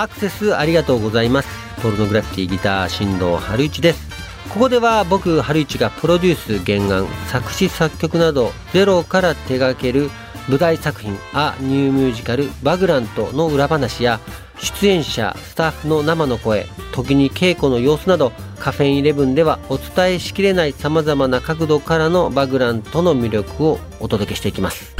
アクセスありがとうございます。ポルノグラフィティギター新藤春一です。ここでは僕春一がプロデュース原案作詞作曲などゼロから手掛ける舞台作品「ア・ニューミュージカルバグラント」の裏話や出演者スタッフの生の声時に稽古の様子などカフェインイレブンではお伝えしきれないさまざまな角度からのバグラントの魅力をお届けしていきます。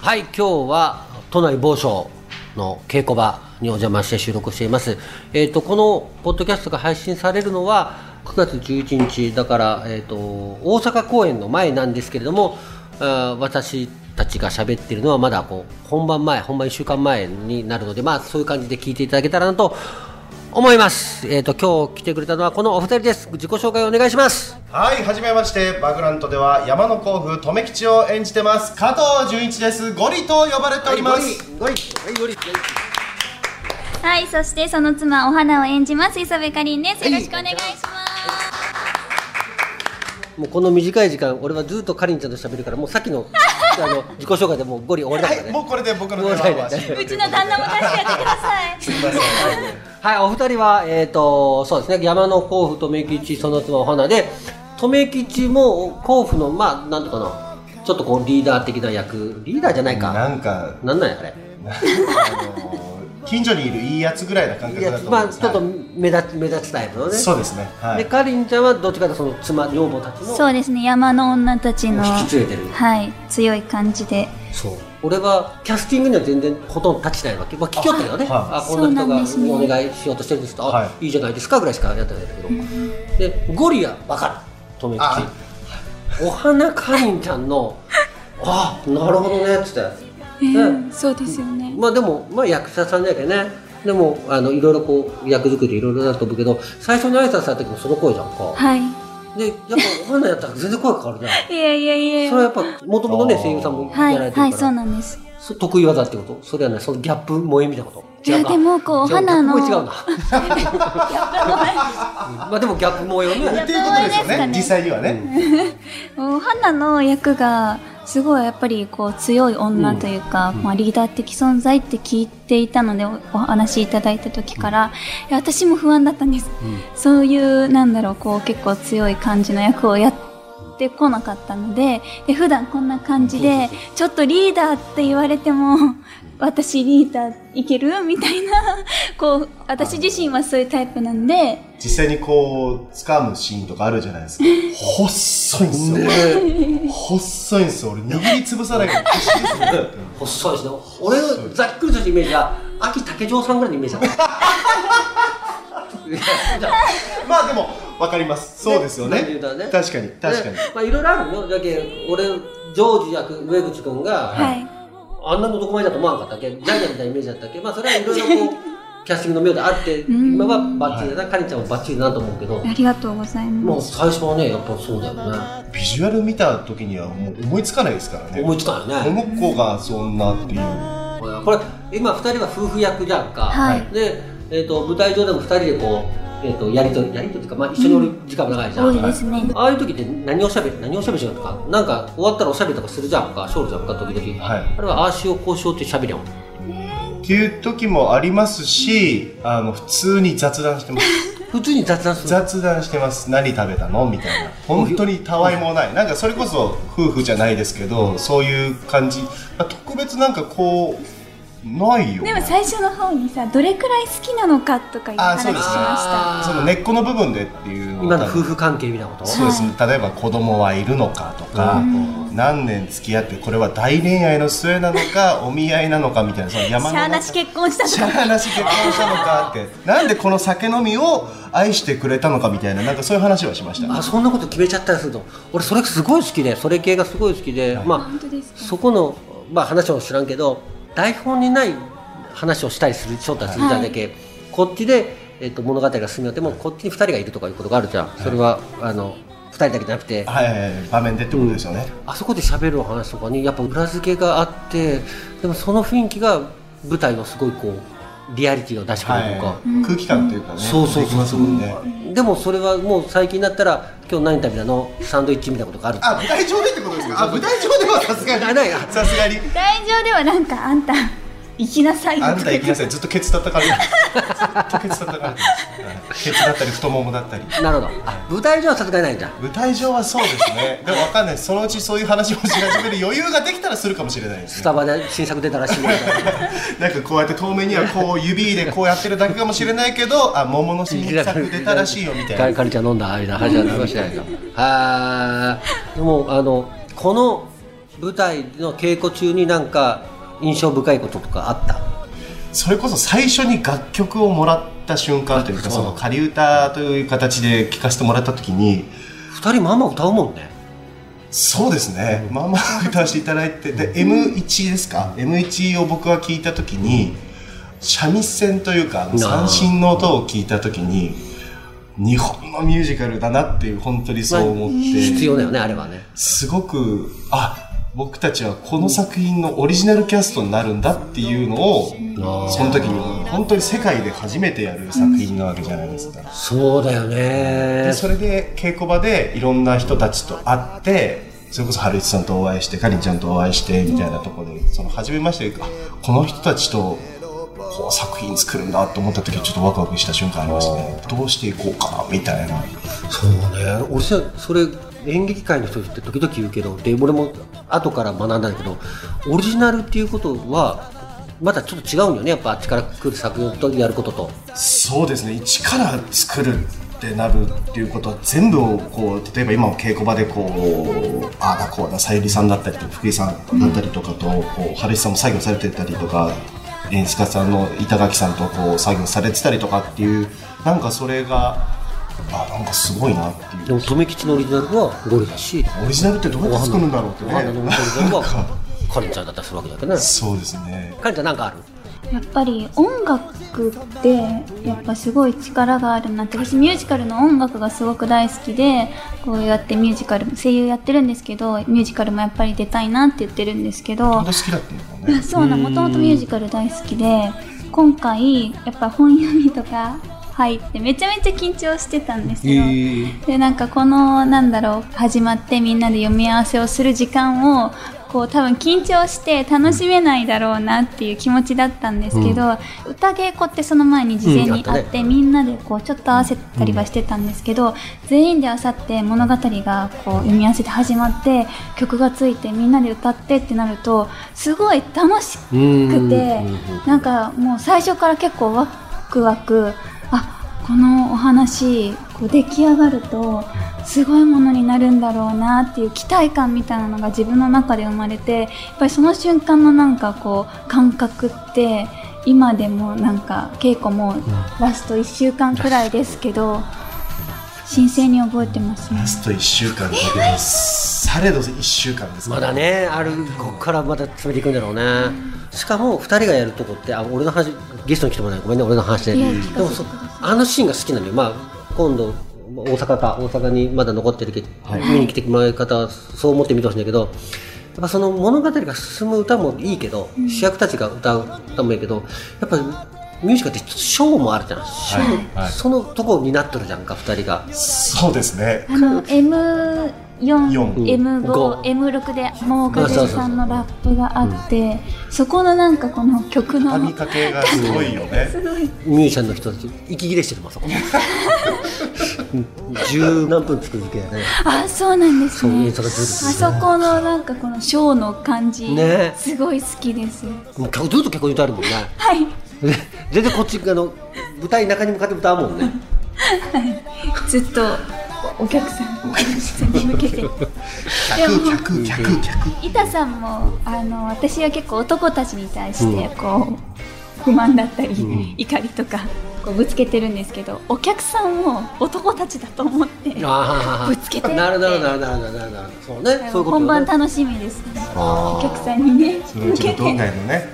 はい今日は都内某所の稽古場にお邪魔して収録しています。えっ、とこのポッドキャストが配信されるのは9月11日だから、えー、と大阪公演の前なんですけれどもあ私たちが喋ってるのはまだこう本番前本番1週間前になるのでまあそういう感じで聞いていただけたらなと思います。えっ、と今日来てくれたのはこのお二人です。自己紹介をお願いします。はい、はじめまして、バグラントでは山の甲府留吉を演じてます加藤純一です。ゴリと呼ばれております。ゴリゴリはいゴリはい、そしてその妻お花を演じます磯部かりんです。よろしくお願いします。もうこの短い時間俺はずっとかりんちゃんと喋るからもうさっきのあの自己紹介でもうゴリ終わりだからねはい、もうこれで僕の出もうない番はうちの旦那も出してやってください。すみません。はい、お二人は、えっ、と、そうですね、山の甲府、留吉、その妻お花で、留吉も甲府の、まあ、なんとかな、ちょっとこう、リーダー的な役、リーダーじゃないか。なんか、なんなんや、あれ。あの近所にいるいいやつぐらいな感覚だと思まあ。ちょっとはい目立つ、目立つタイプのね。そうですね。はで、い。かりんちゃんはどっちかというとその妻、女房たちの、そうですね、山の女たちの、引き連れてるはい、強い感じで。そう。俺は、キャスティングには全然ほとんど立ちないわけ。まあ、聞きよったけどね。あはいあ、こんな人がお願いしようとしてるんですと、あはいいいじゃないですかぐらいしかやってないんだけど。で、ゴリはわかる。留吉あ。お花かりんちゃんの、あ、なるほどね、っつって。えーそうですよね。まあでも、まあ役者さんだけどね。でも、あの、いろいろこう、役作りいろいろだと思うけど、最初に挨拶された時もその声じゃんか。はい。で、やっぱお花やったら全然声変わるね。いやいやいやそれはやっぱ、もともとね、声優さんもはい、やられてるから。はい、そうなんです。そ得意技ってこと？それはね、そのギャップ萌えみたいなこと？いや違うかでもこうじゃあ花の。まあでもギャップ萌えよね。っていうことですよね。ね実際にはね。お花の役がすごいやっぱりこう強い女というか、まあ、リーダー的存在って聞いていたのでおお話しいただいた時から、いや私も不安だったんです、そういうなんだろうこう結構強い感じの役をやってこなかったのでで普段こんな感じでちょっとリーダーって言われても私リーダーいける？みたいな こう私自身はそういうタイプなんで実際にこう、掴むシーンとかあるじゃないですか。細いんですよ。細いんですよ。俺、握りつぶさないから必死ですね。俺のざっくりとしたイメージは、秋竹城さんぐらいのイメージだった。まあでも、わかります。そうですよねね。確かに、確かにね。まあいろいろあるよ。だけ俺、ジョージ役、上口くんが、はいあんなの男前だと思わなかったっけ？ジャイアンみたいなイメージだったっけ？まあそれはいろいろこう、キャスティングの妙であって、今はバッチリだな、かりんちゃんもバッチリだなと思うけど、ありがとうございもうます最初はね、やっぱそうだよね。ビジュアル見た時にはもう思いつかないですからね。思いつかないよこね。の子がそんなっていう。これ、今二人は夫婦役じゃんか。はいで、えっ、と、舞台上でも二人でこう、えっ、と、やりとり、やりとりっていうか、まあ一緒におる時間も長いじゃん。多いですねああいう時って何をしゃべる何をしゃべるとか、なんか終わったらおしゃべりとかするじゃんか、ショールじゃんか、時々。はいあれはああしよう、こうしようってしゃべりやん。っていう時もありますし、あの、普通に雑談してます。普通に雑談する。雑談してます。何食べたの？みたいな。本当にたわいもない。なんかそれこそ夫婦じゃないですけど、そういう感じ。特別なんかこう、ないよ。でも最初の方にさどれくらい好きなのかとかいうあ話しましそうです。ねたその根っこの部分でっていう今の夫婦関係みたいなこと？そうですね、例えば子供はいるのかとか、何年付き合ってこれは大恋愛の末なのか お見合いなのかみたいなその山の中しゃあなし結婚したしとかゃあなし結婚したのかって。なんでこの酒飲みを愛してくれたのかみたいななんかそういう話はしました。あそんなこと決めちゃったりすると。俺それすごい好きで。それ系がすごい好きで、ま本当ですか？あそこの、まあ、話を知らんけど台本にない話をしたりするしょったりするじゃんだけ、こっちで、えっと物語が進みよってもこっちに2人がいるとかいうことがあるじゃん、それはあの2人だけじゃなくて、はいはいはい。場面でってことですよね、あそこで喋るお話とかにやっぱ裏付けがあってでもその雰囲気が舞台のすごいこうリアリティを出してくれるとか、はい、空気感というかねそうそうそうできますもんね。でもそれはもう最近だったら今日何食べたの？サンドイッチみたいなことがあるあ舞台上でってことですか？あ舞台上ではさすがに。あないあさすがに。舞台上ではなんかあんた行きなさい。よあんた行きなさい。ずっとケツ叩かれてる。ずっとケツ叩かれてる。はい。ケツだったり太ももだったり。なるほど。あ舞台上はさすがにないん。だ舞台上はそうですね。でもわかんない。そのうちそういう話をし始める余裕ができたらするかもしれないですね。スタバで新作出たらしいね なんかこうやって遠目にはこう指でこうやってるだけかもしれないけどあ桃の新作出たらしいよみたいな。かかりちゃん飲んだ間話はしないとはーでもあのこの舞台の稽古中になんか印象深いこととかあった？それこそ最初に楽曲をもらった瞬間というかその仮歌という形で聴かせてもらった時に二人まあまあ歌うもんね。そうですね、まあまあ歌わせていただいてで M1 ですか？M1 を僕は聞いた時に三味線というか三振の音を聞いた時に日本のミュージカルだなっていう本当にそう思って、必要だよねあれはね。すごくあ僕たちはこの作品のオリジナルキャストになるんだっていうのをその時に本当に世界で初めてやる作品なわけじゃないですか。そうだよね。でそれで稽古場でいろんな人たちと会ってそれこそ春一さんとお会いしてかりんちゃんとお会いしてみたいなところでその初めましてあこの人たちとこう作品作るんだと思った時ちょっとワクワクした瞬間ありましたね。どうしていこうかみたいな。そうね。俺さそれ演劇界の人って時々言うけどで俺も後から学んだんだけどオリジナルっていうことはまたちょっと違うんよね。やっぱあっちから来る作品とやることと。そうですね。一から作るってなるっていうことは全部をこう例えば今も稽古場でこうああだこうださゆりさんだったりとか福井さんだったりとかと、こう春石さんも作業されてたりとか演出家さんの板垣さんとこう作業されてたりとかっていうなんかそれがあなんかすごいなっていう。でも留吉のオリジナルはゴリだしオリジナルってどうやって作るんだろうってね。お花のオリジナルはかりんちゃんだったりするわけだけどね。そうですね。かりんちゃんなんかある？やっぱり音楽ってやっぱすごい力があるなって。私ミュージカルの音楽がすごく大好きでこうやってミュージカル声優やってるんですけどミュージカルもやっぱり出たいなって言ってるんですけど好きだっね。そうなもともとミュージカル大好きで今回やっぱ本読みとか入ってめちゃめちゃ緊張してたんですよ、でなんかこのなんだろう始まってみんなで読み合わせをする時間をこう多分緊張して楽しめないだろうなっていう気持ちだったんですけど、歌稽古ってその前に事前にあって、みんなでこうちょっと合わせたりはしてたんですけど、全員であさって物語がこう読み合わせて始まって曲がついてみんなで歌ってってなるとすごい楽しくてなんかもう最初から結構ワクワクあこのお話こう出来上がるとすごいものになるんだろうなっていう期待感みたいなのが自分の中で生まれてやっぱりその瞬間のなんかこう感覚って今でもなんか稽古もラスト1週間くらいですけど新鮮に覚えてますね。ラ。スト1週間だけどされど1週間ですか？まらだねあるここからまた詰めていくんだろうね。しかも2人がやるとこってあ俺の話ゲストに来てもらない。ごめんね俺の話ででもそあのシーンが好きなのよ。まあ今度大阪か大阪にまだ残ってるけど、見に来てもらう方はそう思って見てほしいんだけどやっぱその物語が進む歌もいいけど、主役たちが歌う歌もいいけどやっぱりミュージカルってショーもあるじゃん、ショーはい。そのとこになっとるじゃんか2人が。そうですね。あの M4、四 M5、五 M6 で桃風さんのラップがあって、そこのなんかこの曲の畳みかけがすごいよね。すごい。ミュージシャンの人たち息切れしてるもんあそこ。う ん十何分作るけやね。あそうなんですね。あそこのなんかこのショーの感じ、ね。すごい好きです。もう曲ずっと結構歌えるもんね。はい。で 全然こっちあの舞台中に向かって歌うもんね。ずっとお客さんに向けて。でも客客客客板さんもあの私は結構男たちに対してこう、不満だったり、怒りとかこうぶつけてるんですけどお客さんを男たちだと思ってぶつけてなるなるなるなるなるなるそうねそういうこと本番楽しみですね。お客さんにねそのうちの道内のね。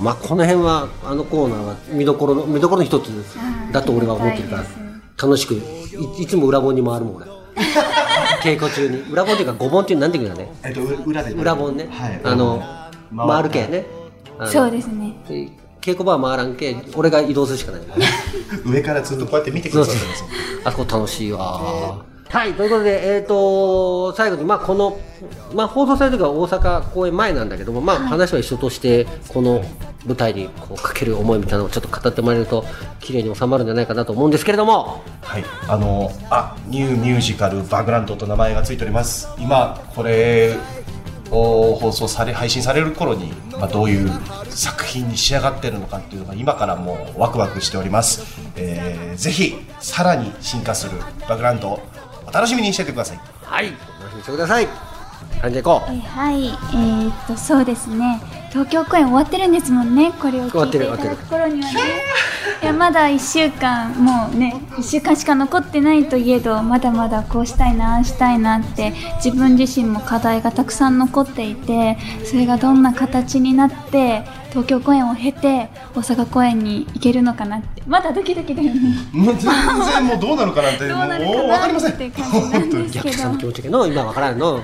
まあこの辺はあのコーナーは見どころの見どころの一つだと俺は思ってるから楽しくいいつも裏本に回るもん俺。稽古中に。裏本っていうか五本っていうのなんていうかね。えっとう裏で裏本ね、はい。あの回回るけね。そうですね。で稽古場は回らんけ俺が移動するしかない。上からずっとこうやって見てくださってますあそこ楽しいわ。はいということでえっ、と最後にまあこのまあ放送される時は大阪公演前なんだけどもまあ話は一緒としてこの舞台にこうかける思いみたいなのをちょっと語ってもらえると綺麗に収まるんじゃないかなと思うんですけれども。はい、あの、あ、ニューミュージカルバグランドと名前がついております。今、これを放送され、配信される頃に、まあ、どういう作品に仕上がってるのかっていうのが今からもうワクワクしております。えー、ぜひ、さらに進化するバグランド、お楽しみにしててください。はいお楽しみにしてください感じでいこう。えはい、えー、っとそうですね。東京公演終わってるんですもんねこれを聞いていただく頃にはね。いやまだ1週間もうね1週間しか残ってないといえどまだまだこうしたいなああしたいなって自分自身も課題がたくさん残っていてそれがどんな形になって東京公演を経て大阪公演に行けるのかなってまだドキドキだよね。もう全然もうどうなるかなんて、どうなるもう分かかりません。なって感じなんですけど。役者さんの気持ちがの今わからんの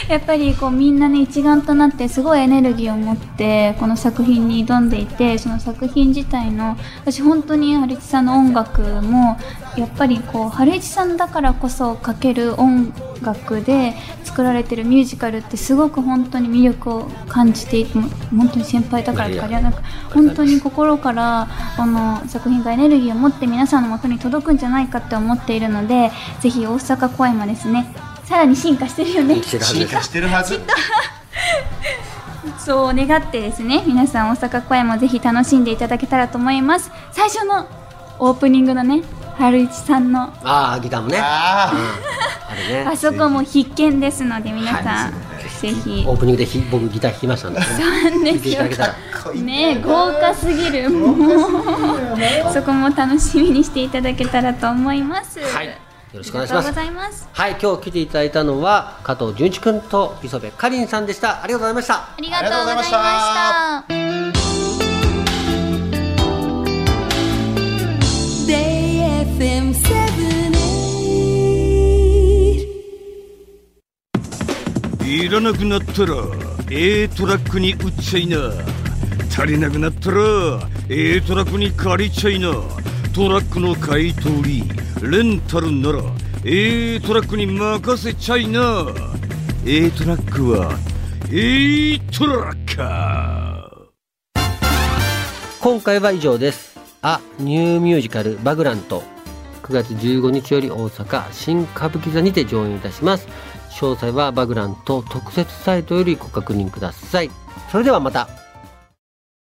やっぱりこうみんなね一丸となってすごいエネルギーを持ってこの作品に挑んでいてその作品自体の私本当に春一さんの音楽もやっぱりこう春一さんだからこそ書ける音楽で作られてるミュージカルってすごく本当に魅力を感じていても本当に先輩だからとかではなく本当に心からこの作品がエネルギーを持って皆さんの元に届くんじゃないかって思っているのでぜひ大阪公演もですねさらに進化してるよね。生きてるはず。です進化してるはず。そう願ってですね皆さん大阪公演もぜひ楽しんでいただけたらと思います。最初のオープニングのね春一さんの。ああギターもね。ああれね。あそこも必見ですので皆さん、はぜひ。オープニングでひ僕ギター弾きましたんで、ね、なんですよ。ね豪華すぎる。もう。そこも楽しみにしていただけたらと思います。はいよろしくお願いします。ます。はい今日来ていただいたのは加藤純一君と磯部かりんさんでした。ありがとうございました。ありがとうございました。いらなくなったら A トラックに売っちゃいな。足りなくなったら A トラックに借りちゃいな。トラックの買い取りレンタルなら A トラックに任せちゃいな。A トラックは A トラッカー。今回は以上です。あニューミュージカルバグラント9月15日より大阪新歌舞伎座にて上演いたします。詳細はバグラント特設サイトよりご確認ください。それではまた。